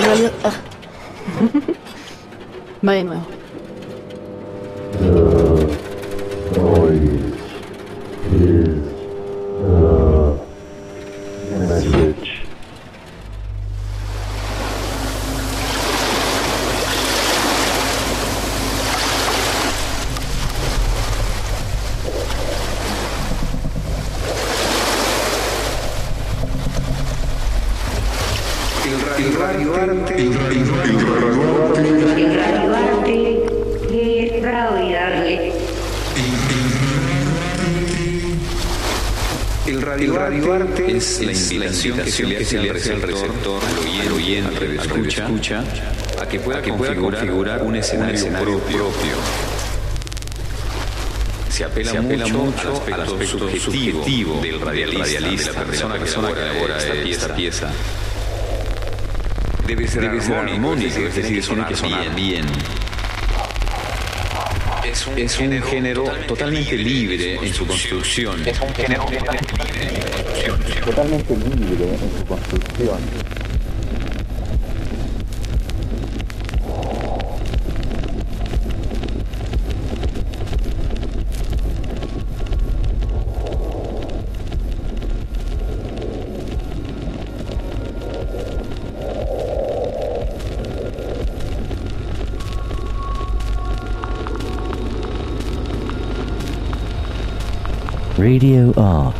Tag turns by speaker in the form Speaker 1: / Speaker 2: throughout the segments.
Speaker 1: en realidad... ah. Va
Speaker 2: invitación que se le hace al receptor, al oyente, al escucha, a que pueda configurar un escenario propio. Se apela, mucho, al aspecto subjetivo del radialista, de la persona que elabora esta pieza. Debe ser, armónico, es decir, tiene que sonar bien. Es un, género totalmente libre en su construcción. Es un género
Speaker 3: totalmente libre en su construcción.
Speaker 4: Radio art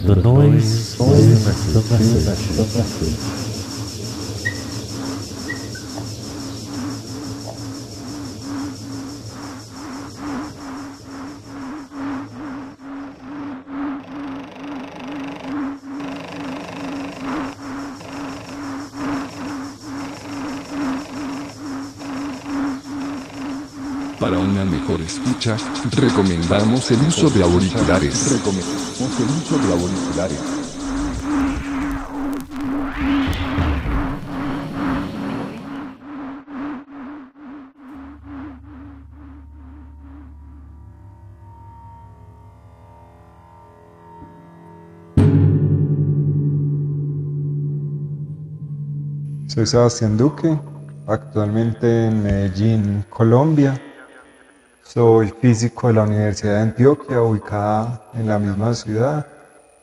Speaker 4: do
Speaker 5: Dois dois, dois. Escucha, recomendamos el uso de auriculares. Recomendamos el uso de auriculares.
Speaker 6: Soy Sebastián Duque, actualmente en Medellín, Colombia. Soy físico de la Universidad de Antioquia, ubicada en la misma ciudad,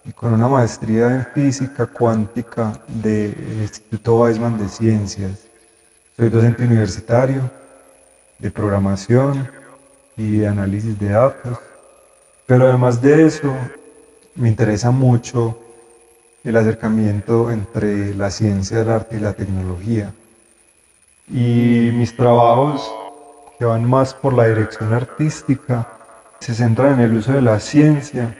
Speaker 6: y con una maestría en física cuántica del Instituto Weizmann de Ciencias. Soy docente universitario de programación y análisis de datos, pero además de eso, me interesa mucho el acercamiento entre la ciencia, el arte y la tecnología. Y mis trabajos, que van más por la dirección artística, se centran en el uso de la ciencia,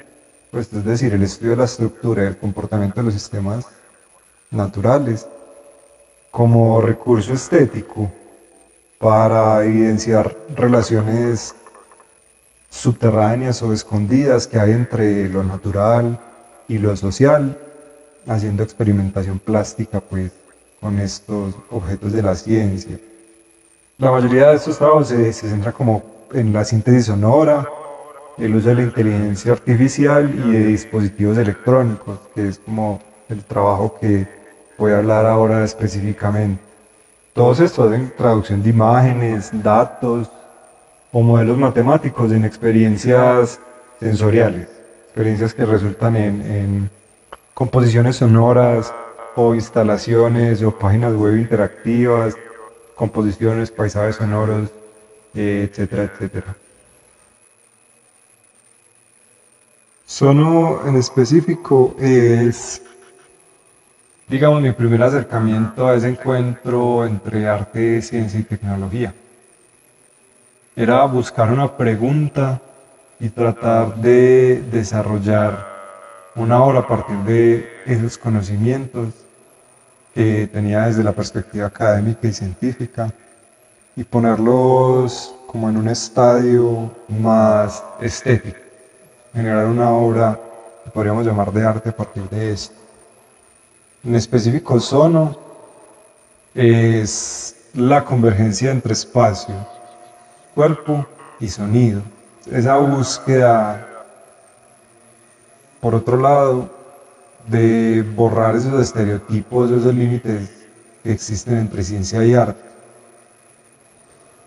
Speaker 6: pues es decir, el estudio de la estructura y el comportamiento de los sistemas naturales, como recurso estético para evidenciar relaciones subterráneas o escondidas que hay entre lo natural y lo social, haciendo experimentación plástica pues con estos objetos de la ciencia. La mayoría de estos trabajos se, se centra como en la síntesis sonora el uso de la inteligencia artificial y de dispositivos electrónicos, que es como el trabajo que voy a hablar ahora específicamente. Todos estos en traducción de imágenes, datos o modelos matemáticos en experiencias sensoriales, experiencias que resultan en, en composiciones sonoras o instalaciones o páginas web interactivas, composiciones, paisajes sonoros, etcétera, etcétera. Sono en específico es, digamos, mi primer acercamiento a ese encuentro entre arte, ciencia y tecnología. Era buscar una pregunta y tratar de desarrollar una obra a partir de esos conocimientos que tenía desde la perspectiva académica y científica y ponerlos como en un estadio más estético generar una obra que podríamos llamar de arte a partir de esto. En específico, sono es la convergencia entre espacio, cuerpo y sonido. Esa búsqueda, por otro lado, de borrar esos estereotipos, esos límites que existen entre ciencia y arte.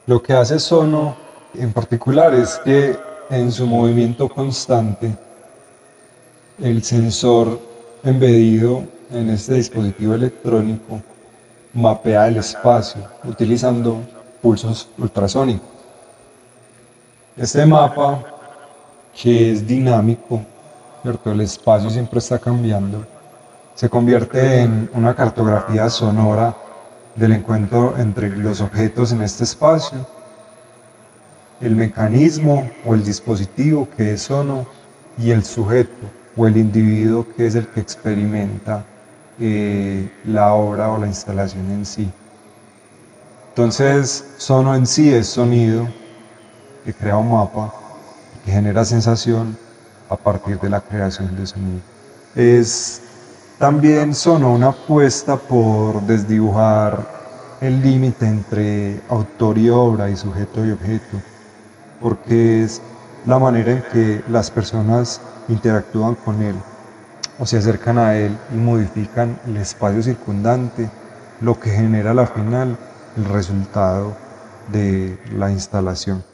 Speaker 6: Lo que hace Sono en particular es que en su movimiento constante, el sensor embedido en este dispositivo electrónico mapea el espacio utilizando pulsos ultrasónicos. Este mapa, que es dinámico, ¿cierto? el espacio siempre está cambiando, se convierte en una cartografía sonora del encuentro entre los objetos en este espacio el mecanismo o el dispositivo que es sono y el sujeto o el individuo que es el que experimenta eh, la obra o la instalación en sí. Entonces, sono en sí es sonido que crea un mapa, que genera sensación a partir de la creación de sonido. Es también sono una apuesta por desdibujar el límite entre autor y obra y sujeto y objeto porque es la manera en que las personas interactúan con él o se acercan a él y modifican el espacio circundante, lo que genera al final el resultado de la instalación.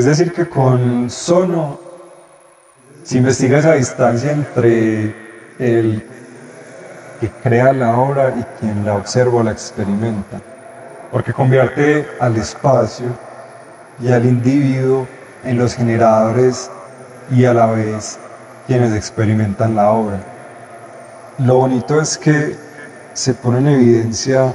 Speaker 6: Es decir, que con sono se investiga esa distancia entre el que crea la obra y quien la observa o la experimenta, porque convierte al espacio y al individuo en los generadores y a la vez quienes experimentan la obra. Lo bonito es que se pone en evidencia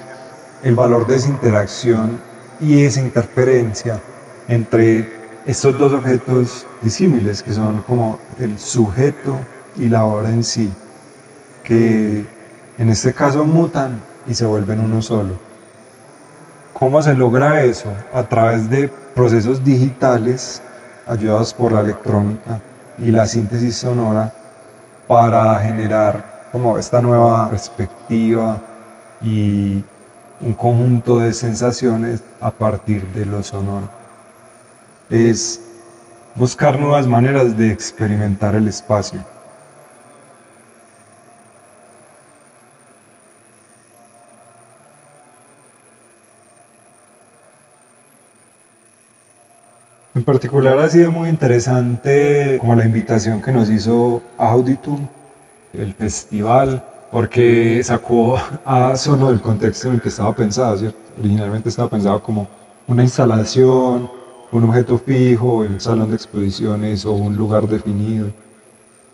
Speaker 6: el valor de esa interacción y esa interferencia entre estos dos objetos disímiles que son como el sujeto y la obra en sí, que en este caso mutan y se vuelven uno solo. ¿Cómo se logra eso? A través de procesos digitales ayudados por la electrónica y la síntesis sonora para generar como esta nueva perspectiva y un conjunto de sensaciones a partir de lo sonoro. Es buscar nuevas maneras de experimentar el espacio. En particular ha sido muy interesante como la invitación que nos hizo Auditum, el festival, porque sacó a Sono del contexto en el que estaba pensado, ¿cierto? Originalmente estaba pensado como una instalación, un objeto fijo, un salón de exposiciones o un lugar definido.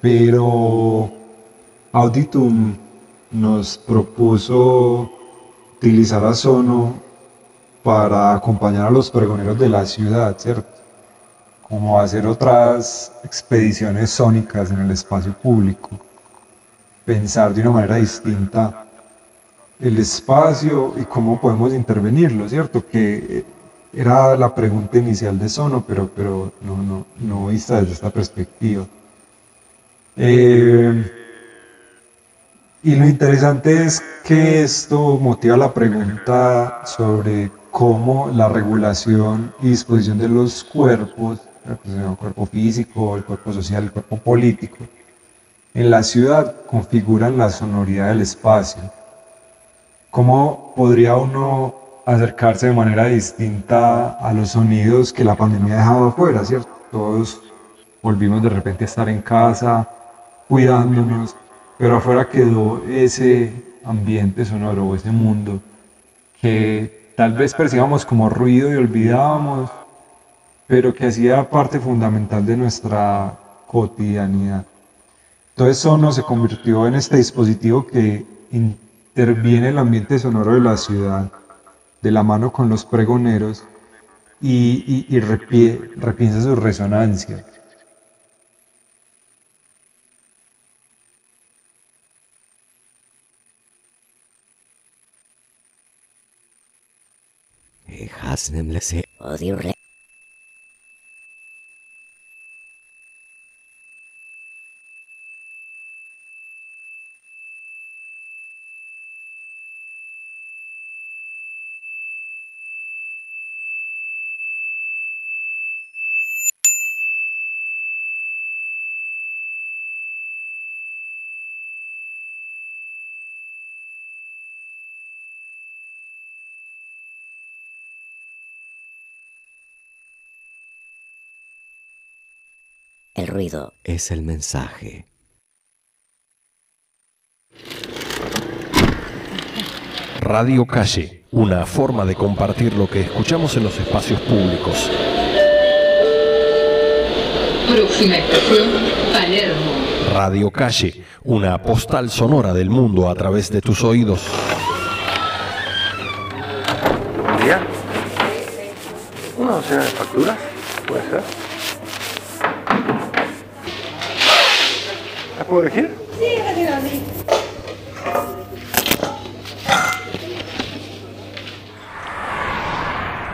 Speaker 6: Pero Auditum nos propuso utilizar a Sono para acompañar a los pregoneros de la ciudad, ¿cierto? Como hacer otras expediciones sónicas en el espacio público pensar de una manera distinta el espacio y cómo podemos intervenirlo, ¿cierto? Que era la pregunta inicial de Sono, pero, pero no, no, no vista desde esta perspectiva. Eh, y lo interesante es que esto motiva la pregunta sobre cómo la regulación y disposición de los cuerpos, el cuerpo físico, el cuerpo social, el cuerpo político, en la ciudad configuran la sonoridad del espacio. ¿Cómo podría uno acercarse de manera distinta a los sonidos que la pandemia ha dejado afuera, cierto? Todos volvimos de repente a estar en casa, cuidándonos, pero afuera quedó ese ambiente sonoro, ese mundo que tal vez percibamos como ruido y olvidábamos, pero que hacía parte fundamental de nuestra cotidianidad. Entonces Sono se convirtió en este dispositivo que interviene en el ambiente sonoro de la ciudad, de la mano con los pregoneros y, y, repiensa su resonancia.
Speaker 1: El ruido es el mensaje.
Speaker 7: Radio Calle, una forma de compartir lo que escuchamos en los espacios públicos.
Speaker 8: Próxima estación, Palermo.
Speaker 7: Radio Calle, una postal sonora del mundo a través de tus oídos.
Speaker 9: Buen día. ¿Una docena de facturas? ¿Puede ser? Puedo elegir?
Speaker 10: Sí, rápidamente.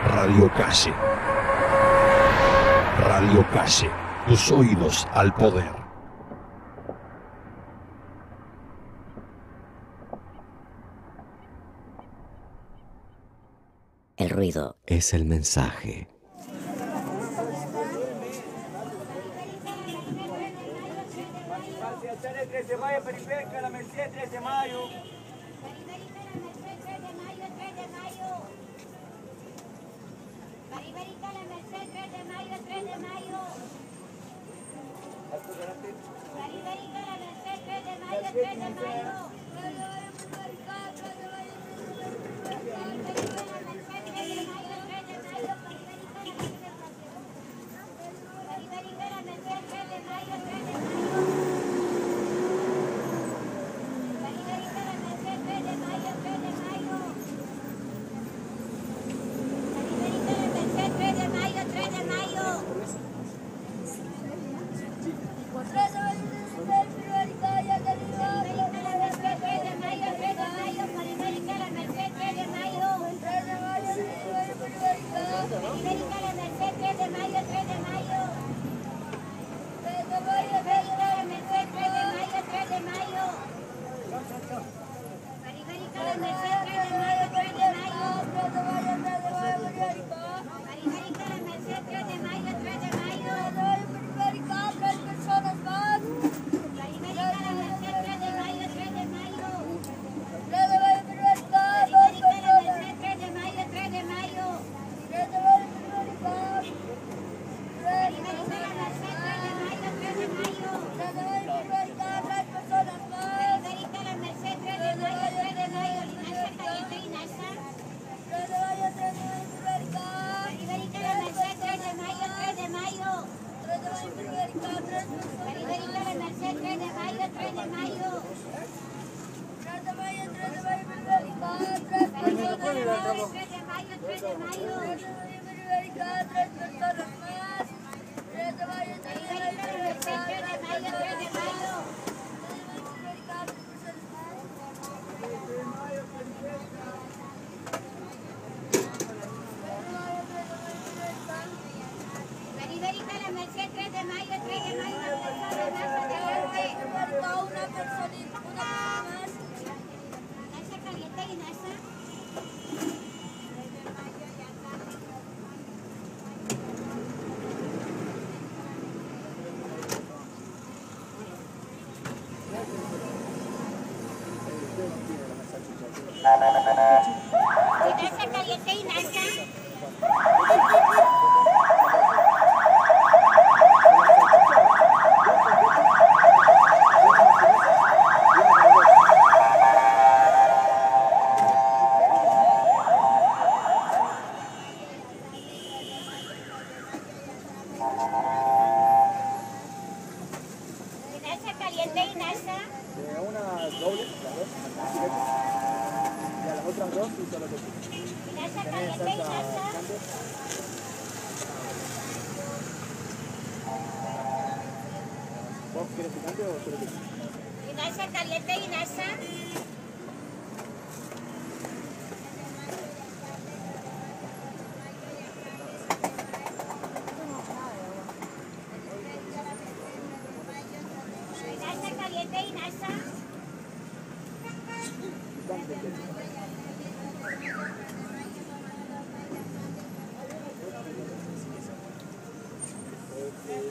Speaker 7: Radio Calle. Radio Calle. Tus oídos al poder.
Speaker 1: El ruido es el mensaje.
Speaker 10: calle periférica de la Merced, 3 de mayo.
Speaker 1: De la Merced, 3 de mayo, 3 de mayo.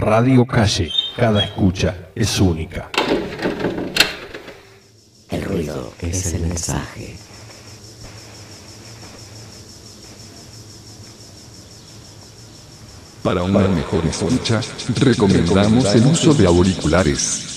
Speaker 7: Radio Calle, cada escucha es única.
Speaker 1: El ruido es el mensaje.
Speaker 5: Para una mejor escucha, recomendamos el uso de auriculares.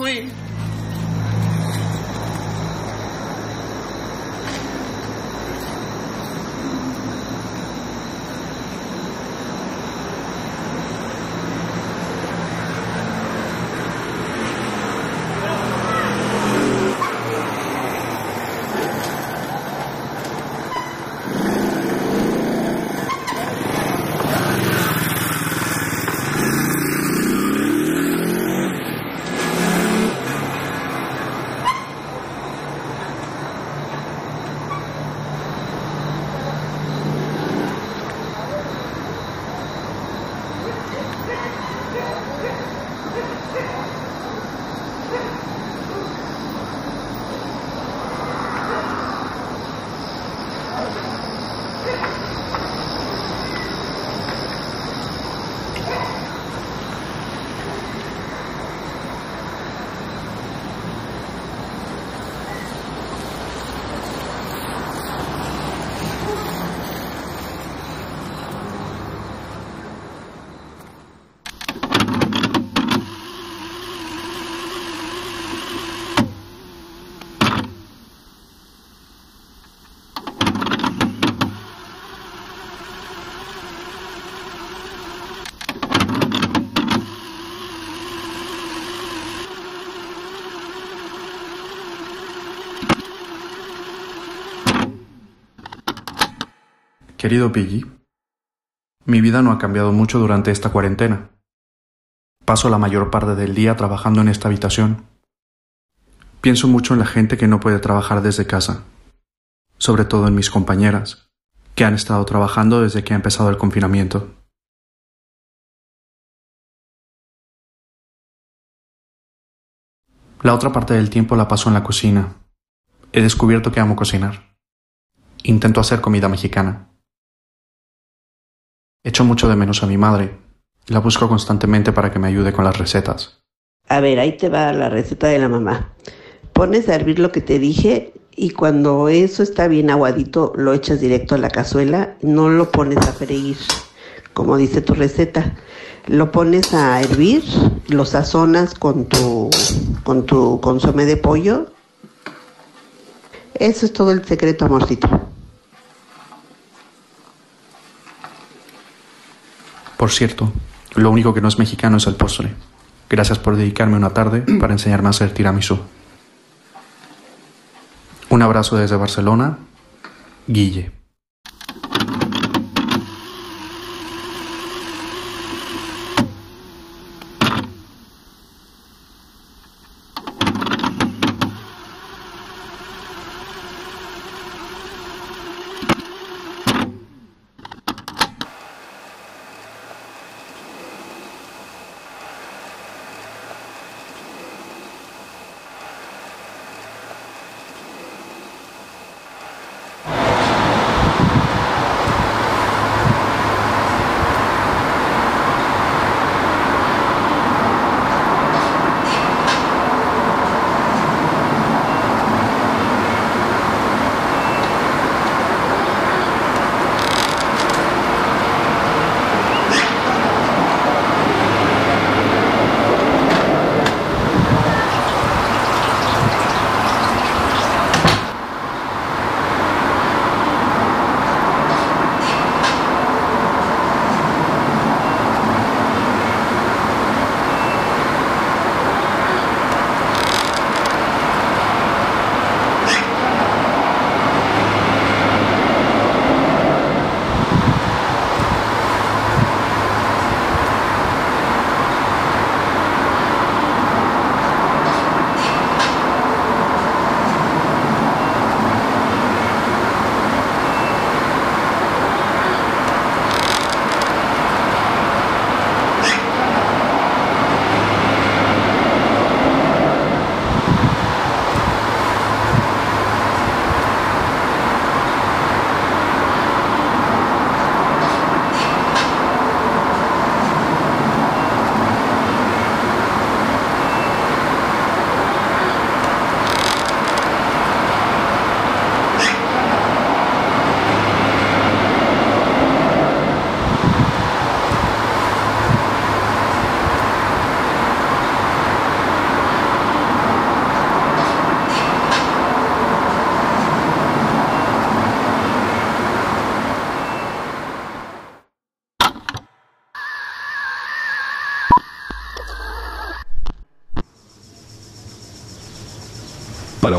Speaker 11: queen.
Speaker 12: Querido Piggy, mi vida no ha cambiado mucho durante esta cuarentena. Paso la mayor parte del día trabajando en esta habitación. Pienso mucho en la gente que no puede trabajar desde casa, sobre todo en mis compañeras, que han estado trabajando desde que ha empezado el confinamiento. La otra parte del tiempo la paso en la cocina. He descubierto que amo cocinar. Intento hacer comida mexicana. Echo mucho de menos a mi madre. La busco constantemente para que me ayude con las recetas.
Speaker 13: A ver, ahí te va la receta de la mamá. Pones a hervir lo que te dije y cuando eso está bien aguadito lo echas directo a la cazuela, no lo pones a freír, como dice tu receta. Lo pones a hervir, lo sazonas con tu con tu consomé de pollo. Eso es todo el secreto, amorcito.
Speaker 12: Por cierto, lo único que no es mexicano es el postre. Gracias por dedicarme una tarde para enseñarme a hacer tiramisú. Un abrazo desde Barcelona, Guille.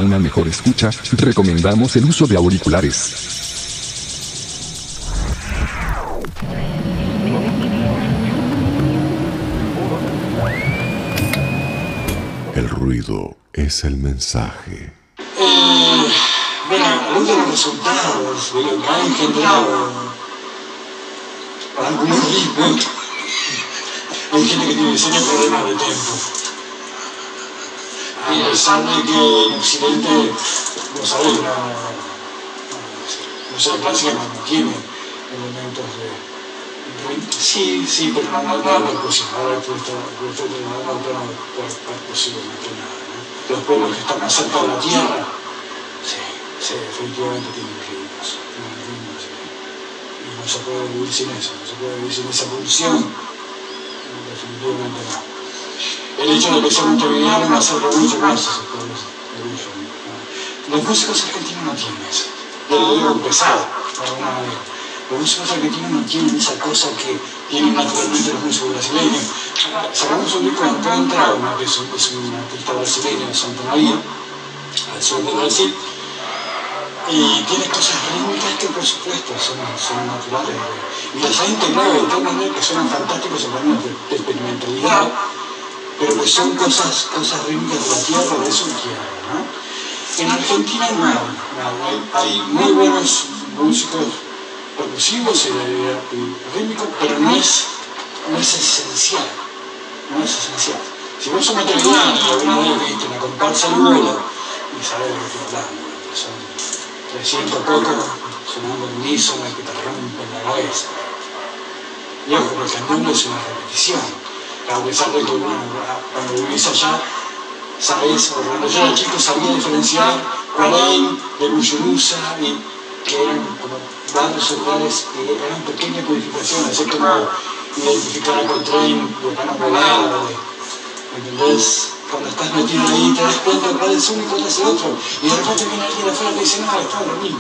Speaker 5: Una mejor escucha, recomendamos el uso de auriculares.
Speaker 14: El ruido es el mensaje.
Speaker 15: Eh, bueno, algunos de los resultados de lo que ha engendrado algunos ritmos, hay gente que tiene serios problemas de tiempo. A pesar de que en Occidente, no sabes, la, no sé, clásica no tiene elementos de Sí, sí, pero no, no, no percusión. Ahora tú estás no, no, percusivo más que nada. ¿no? Los pueblos que están más cerca de la tierra, sí, sí, efectivamente tienen ritmos. y no se puede vivir sin eso, no se puede vivir sin esa pulsión. Definitivamente no. El hecho de que sea montevideano me acerca mucho más a. Los músicos argentinos no tienen eso. Lo digo pesado, de alguna manera. Los músicos argentinos no tienen esa cosa que tienen naturalmente los músicos brasileños. Sacamos un disco de Antoine Trauma, que es un, es un artista brasileño de Santa María, al sur de Brasil, y tiene cosas rítmicas que por supuesto son, son naturales. Y las ha integrado de tal manera que suenan fantásticos en términos de, de experimentalidad, pero son cosas, cosas rítmicas de la tierra, de eso. ¿no? En Argentina no hay, muy buenos músicos percusivos y, rítmicos, pero no es, no es esencial. No es esencial. Si vos sos material y alguna vez viste una comparsa al vuelo, y sabés lo que estoy hablando, son 300 cocos sonando el unísono que te rompen la cabeza. Y ojo, porque el mundo es una repetición. A pesar de que cuando vivís allá, sabés, o cuando yo era chico sabía diferenciar de y que eran como barrios celulares y eran pequeñas codificaciones, es como identificar a Coltrane de Polar, ¿entendés? Cuando estás metido ahí te das cuenta cuál es uno y cuál es el otro, y de repente viene alguien afuera y te dice, no, está lo mismo.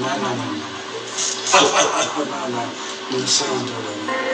Speaker 15: No, no, no, no. No, no, no, no todo